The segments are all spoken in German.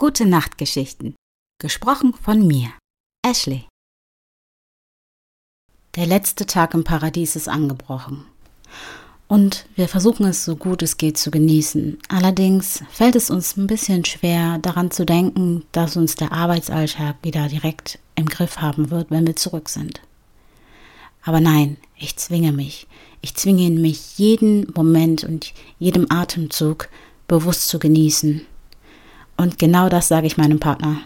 Gute Nachtgeschichten. Gesprochen von mir, Ashley. Der letzte Tag im Paradies ist angebrochen. Und wir versuchen es so gut es geht zu genießen. Allerdings fällt es uns ein bisschen schwer, daran zu denken, dass uns der Arbeitsalltag wieder direkt im Griff haben wird, wenn wir zurück sind. Aber nein, ich zwinge mich. Ich zwinge mich, jeden Moment und jedem Atemzug bewusst zu genießen. Und genau das sage ich meinem Partner.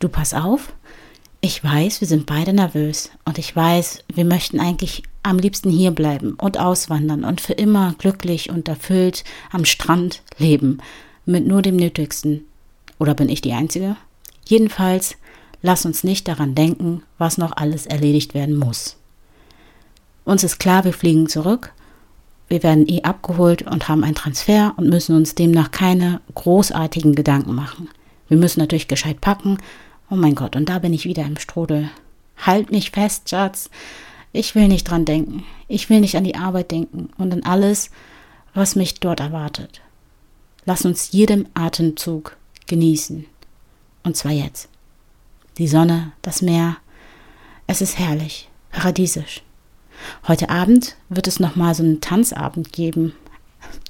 Du pass auf, ich weiß, wir sind beide nervös und ich weiß, wir möchten eigentlich am liebsten hier bleiben und auswandern und für immer glücklich und erfüllt am Strand leben mit nur dem Nötigsten. Oder bin ich die Einzige? Jedenfalls, lass uns nicht daran denken, was noch alles erledigt werden muss. Uns ist klar, wir fliegen zurück. Wir werden eh abgeholt und haben einen Transfer und müssen uns demnach keine großartigen Gedanken machen. Wir müssen natürlich gescheit packen, Oh mein Gott, und da bin ich wieder im Strudel. Halt mich fest, Schatz. Ich will nicht dran denken. Ich will nicht an die Arbeit denken und an alles, was mich dort erwartet. Lass uns jedem Atemzug genießen. Und zwar jetzt. Die Sonne, das Meer. Es ist herrlich, paradiesisch. Heute Abend wird es nochmal so einen Tanzabend geben.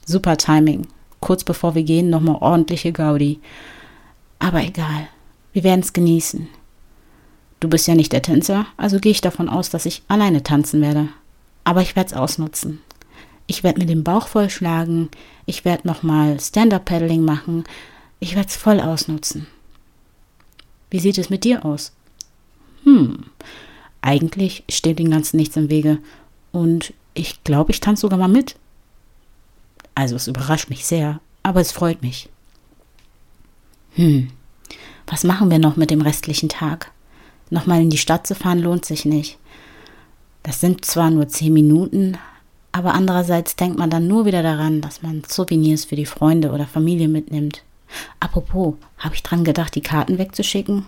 Super Timing. Kurz bevor wir gehen, nochmal ordentliche Gaudi. Aber egal. Wir werden es genießen. Du bist ja nicht der Tänzer, also gehe ich davon aus, dass ich alleine tanzen werde. Aber ich werde es ausnutzen. Ich werde mir den Bauch vollschlagen, ich werde nochmal Stand-up-Paddling machen, ich werde es voll ausnutzen. Wie sieht es mit dir aus? Hm, eigentlich steht dem Ganzen nichts im Wege und ich glaube, ich tanze sogar mal mit. Also es überrascht mich sehr, aber es freut mich. Hm, was machen wir noch mit dem restlichen Tag? Nochmal in die Stadt zu fahren lohnt sich nicht. Das sind zwar nur zehn Minuten, aber andererseits denkt man dann nur wieder daran, dass man Souvenirs für die Freunde oder Familie mitnimmt. Apropos, habe ich dran gedacht, die Karten wegzuschicken?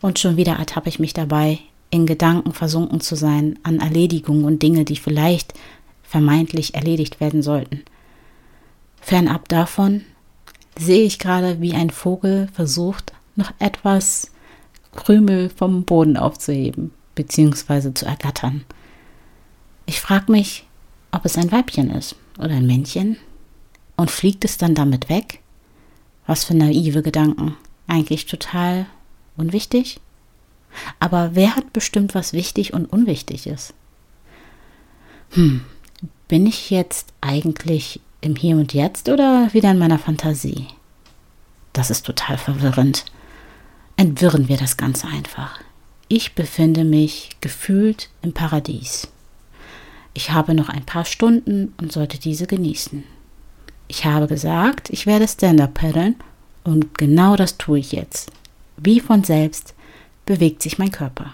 Und schon wieder ertappe ich mich dabei, in Gedanken versunken zu sein an Erledigungen und Dinge, die vielleicht vermeintlich erledigt werden sollten. Fernab davon sehe ich gerade, wie ein Vogel versucht, noch etwas Krümel vom Boden aufzuheben bzw. zu ergattern. Ich frage mich, ob es ein Weibchen ist oder ein Männchen und fliegt es dann damit weg? Was für naive Gedanken. Eigentlich total unwichtig. Aber wer hat bestimmt, was wichtig und unwichtig ist? Hm, bin ich jetzt eigentlich im Hier und Jetzt oder wieder in meiner Fantasie? Das ist total verwirrend entwirren wir das Ganze einfach. Ich befinde mich gefühlt im Paradies. Ich habe noch ein paar Stunden und sollte diese genießen. Ich habe gesagt, ich werde Stand-up paddeln und genau das tue ich jetzt. Wie von selbst bewegt sich mein Körper.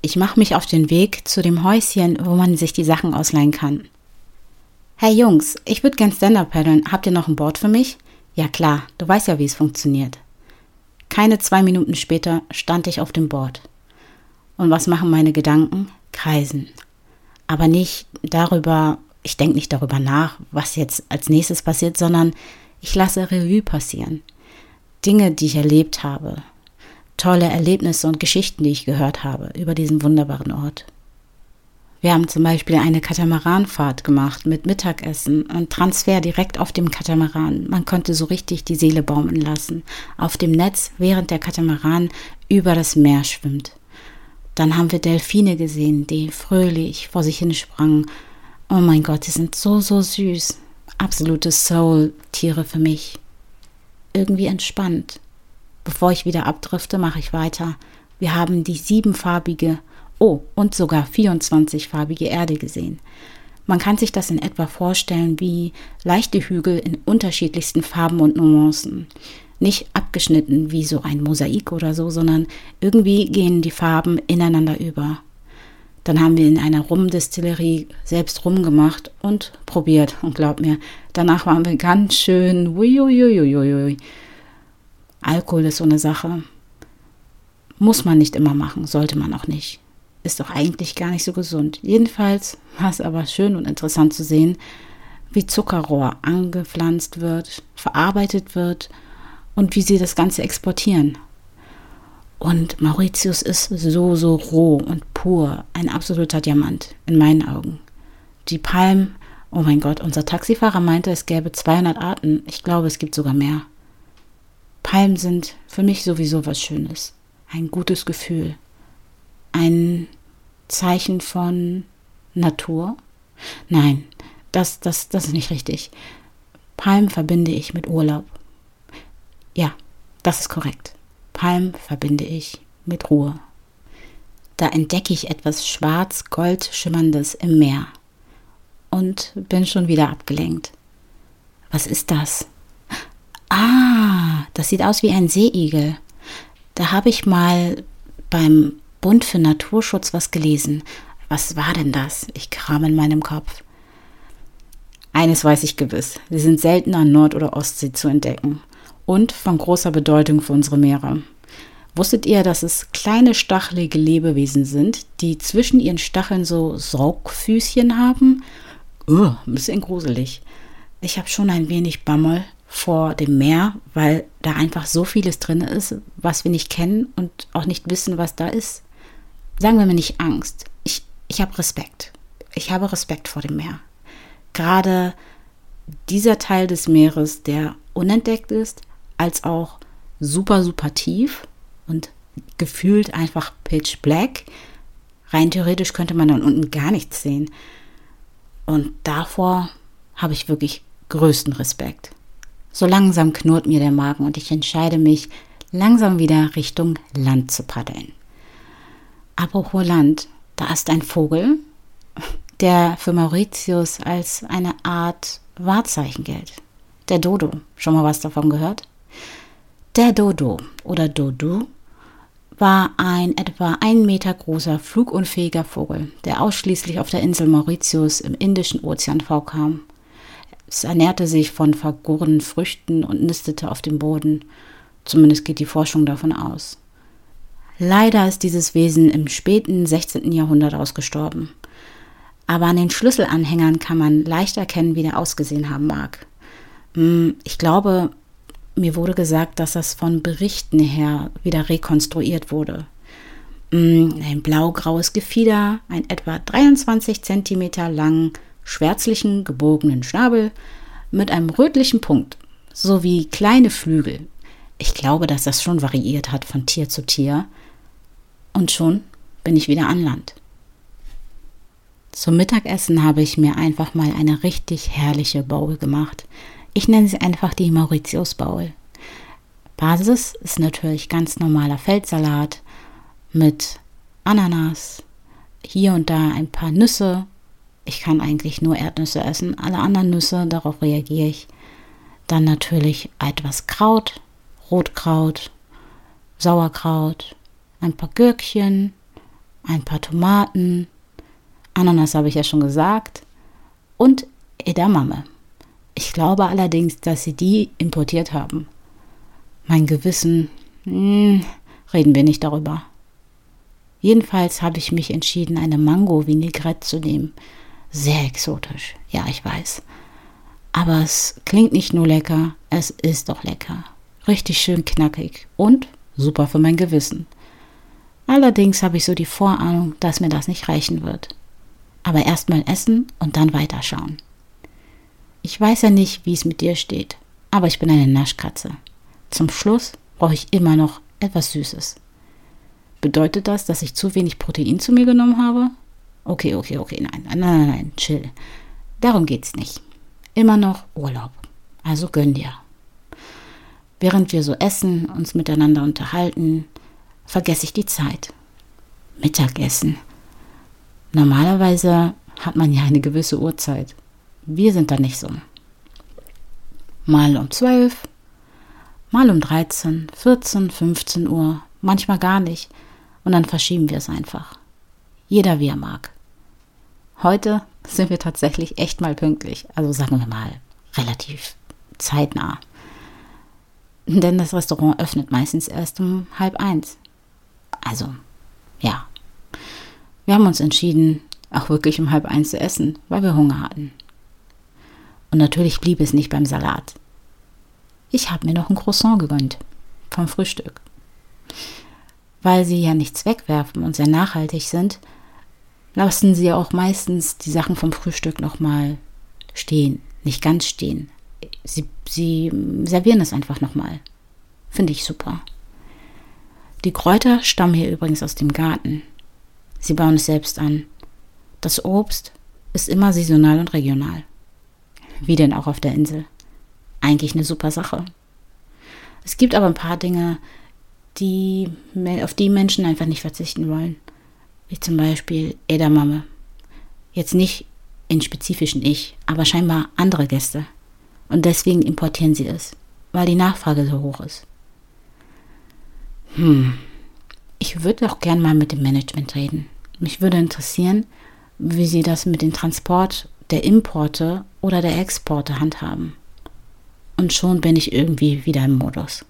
Ich mache mich auf den Weg zu dem Häuschen, wo man sich die Sachen ausleihen kann. Hey Jungs, ich würde gern Stand-up paddeln. Habt ihr noch ein Board für mich? Ja klar, du weißt ja, wie es funktioniert. Keine zwei Minuten später stand ich auf dem Board. Und was machen meine Gedanken? Kreisen. Aber nicht darüber, ich denke nicht darüber nach, was jetzt als nächstes passiert, sondern ich lasse Revue passieren. Dinge, die ich erlebt habe. Tolle Erlebnisse und Geschichten, die ich gehört habe über diesen wunderbaren Ort. Wir haben zum Beispiel eine Katamaranfahrt gemacht mit Mittagessen und Transfer direkt auf dem Katamaran. Man konnte so richtig die Seele baumeln lassen. Auf dem Netz, während der Katamaran über das Meer schwimmt. Dann haben wir Delfine gesehen, die fröhlich vor sich hinsprangen. Oh mein Gott, die sind so, so süß. Absolute Soul-Tiere für mich. Irgendwie entspannt. Bevor ich wieder abdrifte, mache ich weiter. Wir haben die siebenfarbige Oh, und sogar 24-farbige Erde gesehen. Man kann sich das in etwa vorstellen wie leichte Hügel in unterschiedlichsten Farben und Nuancen. Nicht abgeschnitten wie so ein Mosaik oder so, sondern irgendwie gehen die Farben ineinander über. Dann haben wir in einer Rumdistillerie selbst rumgemacht und probiert. Und glaub mir, danach waren wir ganz schön. Uiuiuiui. Alkohol ist so eine Sache. Muss man nicht immer machen, sollte man auch nicht. Ist doch eigentlich gar nicht so gesund. Jedenfalls war es aber schön und interessant zu sehen, wie Zuckerrohr angepflanzt wird, verarbeitet wird und wie sie das Ganze exportieren. Und Mauritius ist so, so roh und pur, ein absoluter Diamant in meinen Augen. Die Palmen, oh mein Gott, unser Taxifahrer meinte, es gäbe 200 Arten. Ich glaube, es gibt sogar mehr. Palmen sind für mich sowieso was Schönes. Ein gutes Gefühl. Ein Zeichen von Natur. Nein, das, das, das ist nicht richtig. Palmen verbinde ich mit Urlaub. Ja, das ist korrekt. Palm verbinde ich mit Ruhe. Da entdecke ich etwas schwarz-gold schimmerndes im Meer und bin schon wieder abgelenkt. Was ist das? Ah, das sieht aus wie ein Seeigel. Da habe ich mal beim Bund für Naturschutz was gelesen. Was war denn das? Ich kram in meinem Kopf. Eines weiß ich gewiss, sie sind selten an Nord- oder Ostsee zu entdecken und von großer Bedeutung für unsere Meere. Wusstet ihr, dass es kleine stachelige Lebewesen sind, die zwischen ihren Stacheln so Saugfüßchen haben? Uh, ein bisschen gruselig. Ich habe schon ein wenig Bammel vor dem Meer, weil da einfach so vieles drin ist, was wir nicht kennen und auch nicht wissen, was da ist. Sagen wir mir nicht Angst. Ich, ich habe Respekt. Ich habe Respekt vor dem Meer. Gerade dieser Teil des Meeres, der unentdeckt ist, als auch super, super tief und gefühlt einfach pitch black. Rein theoretisch könnte man dann unten gar nichts sehen. Und davor habe ich wirklich größten Respekt. So langsam knurrt mir der Magen und ich entscheide mich, langsam wieder Richtung Land zu paddeln. Apropos Land, da ist ein Vogel, der für Mauritius als eine Art Wahrzeichen gilt. Der Dodo. Schon mal was davon gehört? Der Dodo oder Dodo war ein etwa ein Meter großer flugunfähiger Vogel, der ausschließlich auf der Insel Mauritius im Indischen Ozean vorkam. Es ernährte sich von vergorenen Früchten und nistete auf dem Boden. Zumindest geht die Forschung davon aus. Leider ist dieses Wesen im späten 16. Jahrhundert ausgestorben. Aber an den Schlüsselanhängern kann man leicht erkennen, wie der ausgesehen haben mag. Hm, ich glaube, mir wurde gesagt, dass das von Berichten her wieder rekonstruiert wurde. Mm, ein blau-graues Gefieder, ein etwa 23 cm langen, schwärzlichen, gebogenen Schnabel mit einem rötlichen Punkt sowie kleine Flügel. Ich glaube, dass das schon variiert hat von Tier zu Tier. Und schon bin ich wieder an Land. Zum Mittagessen habe ich mir einfach mal eine richtig herrliche Bowl gemacht. Ich nenne sie einfach die Mauritius Bowl. Basis ist natürlich ganz normaler Feldsalat mit Ananas, hier und da ein paar Nüsse. Ich kann eigentlich nur Erdnüsse essen, alle anderen Nüsse, darauf reagiere ich. Dann natürlich etwas Kraut, Rotkraut, Sauerkraut, ein paar Gürkchen, ein paar Tomaten, Ananas habe ich ja schon gesagt und Edamame. Ich glaube allerdings, dass sie die importiert haben. Mein Gewissen, mh, hm, reden wir nicht darüber. Jedenfalls habe ich mich entschieden, eine Mango-Vinaigrette zu nehmen. Sehr exotisch, ja, ich weiß. Aber es klingt nicht nur lecker, es ist doch lecker. Richtig schön knackig und super für mein Gewissen. Allerdings habe ich so die Vorahnung, dass mir das nicht reichen wird. Aber erstmal essen und dann weiterschauen. Ich weiß ja nicht, wie es mit dir steht, aber ich bin eine Naschkatze. Zum Schluss brauche ich immer noch etwas Süßes. Bedeutet das, dass ich zu wenig Protein zu mir genommen habe? Okay, okay, okay, nein, nein, nein, nein, chill. Darum geht's nicht. Immer noch Urlaub. Also gönn dir. Während wir so essen, uns miteinander unterhalten, vergesse ich die Zeit. Mittagessen. Normalerweise hat man ja eine gewisse Uhrzeit. Wir sind da nicht so. Mal um 12, mal um 13, 14, 15 Uhr, manchmal gar nicht. Und dann verschieben wir es einfach. Jeder wie er mag. Heute sind wir tatsächlich echt mal pünktlich. Also sagen wir mal relativ zeitnah. Denn das Restaurant öffnet meistens erst um halb eins. Also, ja. Wir haben uns entschieden, auch wirklich um halb eins zu essen, weil wir Hunger hatten. Und natürlich blieb es nicht beim Salat. Ich habe mir noch ein Croissant gegönnt vom Frühstück. Weil sie ja nichts wegwerfen und sehr nachhaltig sind, lassen sie auch meistens die Sachen vom Frühstück nochmal stehen. Nicht ganz stehen. Sie, sie servieren es einfach nochmal. Finde ich super. Die Kräuter stammen hier übrigens aus dem Garten. Sie bauen es selbst an. Das Obst ist immer saisonal und regional. Wie denn auch auf der Insel. Eigentlich eine super Sache. Es gibt aber ein paar Dinge, die, auf die Menschen einfach nicht verzichten wollen. Wie zum Beispiel Edamame. Jetzt nicht in spezifischen Ich, aber scheinbar andere Gäste. Und deswegen importieren sie es, weil die Nachfrage so hoch ist. Hm, ich würde auch gern mal mit dem Management reden. Mich würde interessieren, wie sie das mit dem Transport der Importe oder der Exporte handhaben. Und schon bin ich irgendwie wieder im Modus.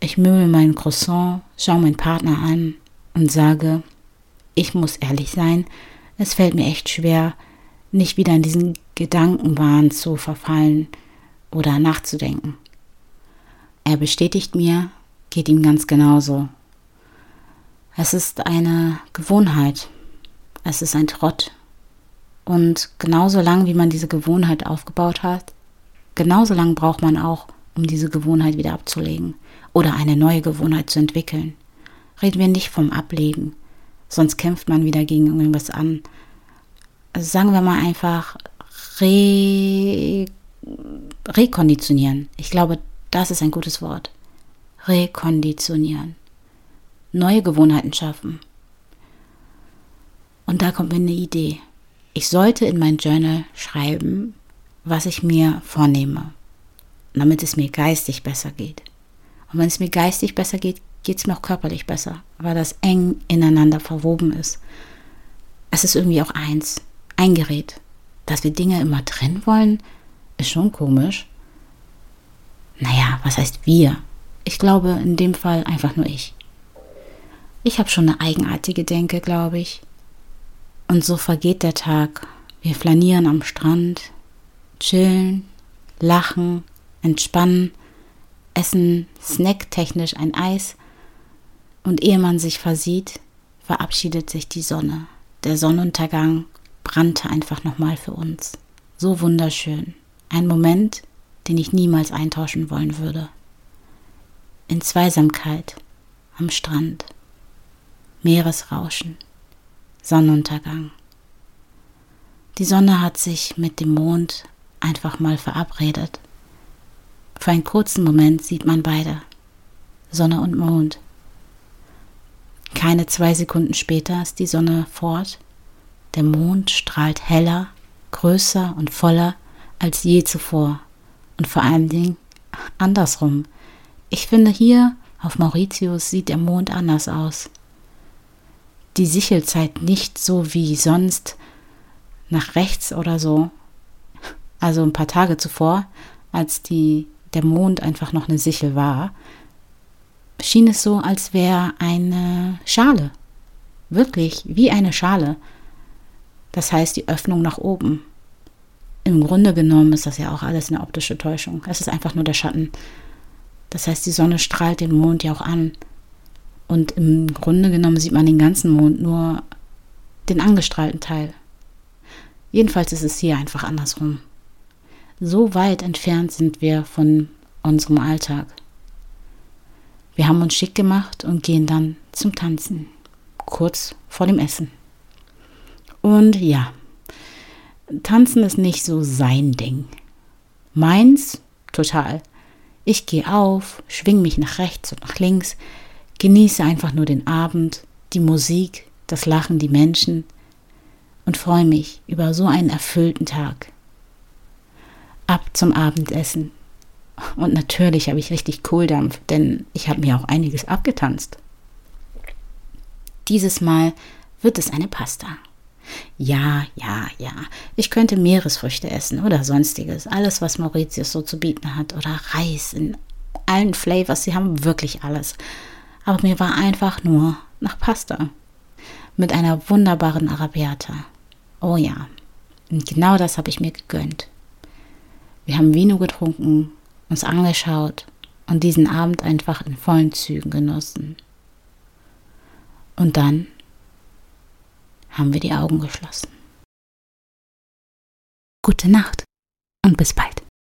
Ich möhe meinen Croissant, schaue meinen Partner an und sage, ich muss ehrlich sein, es fällt mir echt schwer, nicht wieder in diesen Gedankenwahn zu verfallen oder nachzudenken. Er bestätigt mir, geht ihm ganz genauso. Es ist eine Gewohnheit. Es ist ein Trott. Und genauso lang, wie man diese Gewohnheit aufgebaut hat, genauso lang braucht man auch, um diese Gewohnheit wieder abzulegen oder eine neue Gewohnheit zu entwickeln. Reden wir nicht vom Ablegen, sonst kämpft man wieder gegen irgendwas an. Also sagen wir mal einfach re rekonditionieren. Ich glaube, das ist ein gutes Wort. Rekonditionieren. Neue Gewohnheiten schaffen. Und da kommt mir eine Idee. Ich sollte in mein Journal schreiben, was ich mir vornehme, damit es mir geistig besser geht. Und wenn es mir geistig besser geht, geht es mir auch körperlich besser, weil das eng ineinander verwoben ist. Es ist irgendwie auch eins, ein Gerät. Dass wir Dinge immer trennen wollen, ist schon komisch. Naja, was heißt wir? Ich glaube in dem Fall einfach nur ich. Ich habe schon eine eigenartige Denke, glaube ich. Und so vergeht der Tag. Wir flanieren am Strand, chillen, lachen, entspannen, essen snacktechnisch ein Eis. Und ehe man sich versieht, verabschiedet sich die Sonne. Der Sonnenuntergang brannte einfach nochmal für uns. So wunderschön. Ein Moment, den ich niemals eintauschen wollen würde. In Zweisamkeit am Strand, Meeresrauschen, Sonnenuntergang. Die Sonne hat sich mit dem Mond einfach mal verabredet. Für einen kurzen Moment sieht man beide, Sonne und Mond. Keine zwei Sekunden später ist die Sonne fort, der Mond strahlt heller, größer und voller als je zuvor und vor allen Dingen andersrum. Ich finde hier auf Mauritius sieht der Mond anders aus. Die Sichelzeit nicht so wie sonst nach rechts oder so. Also ein paar Tage zuvor, als die, der Mond einfach noch eine Sichel war, schien es so, als wäre eine Schale. Wirklich, wie eine Schale. Das heißt, die Öffnung nach oben im Grunde genommen ist das ja auch alles eine optische Täuschung. Es ist einfach nur der Schatten. Das heißt, die Sonne strahlt den Mond ja auch an. Und im Grunde genommen sieht man den ganzen Mond, nur den angestrahlten Teil. Jedenfalls ist es hier einfach andersrum. So weit entfernt sind wir von unserem Alltag. Wir haben uns schick gemacht und gehen dann zum Tanzen, kurz vor dem Essen. Und ja, Tanzen ist nicht so sein Ding. Meins total. Ich gehe auf, schwing mich nach rechts und nach links, genieße einfach nur den Abend, die Musik, das Lachen, die Menschen. und freue mich über so einen erfüllten Tag. Ab zum Abendessen. Und natürlich habe ich richtig Kohldampf, denn ich habe mir auch einiges abgetanzt. Dieses Mal wird es eine Pasta. Ja, ja, ja. Ich könnte Meeresfrüchte essen oder sonstiges. Alles, was Mauritius so zu bieten hat. Oder Reis in allen Flavors. Sie haben wirklich alles. Aber mir war einfach nur nach Pasta. Mit einer wunderbaren Arabiata. Oh ja. Und genau das habe ich mir gegönnt. Wir haben Vino getrunken, uns angeschaut und diesen Abend einfach in vollen Zügen genossen. Und dann haben wir die Augen geschlossen. Gute Nacht und bis bald.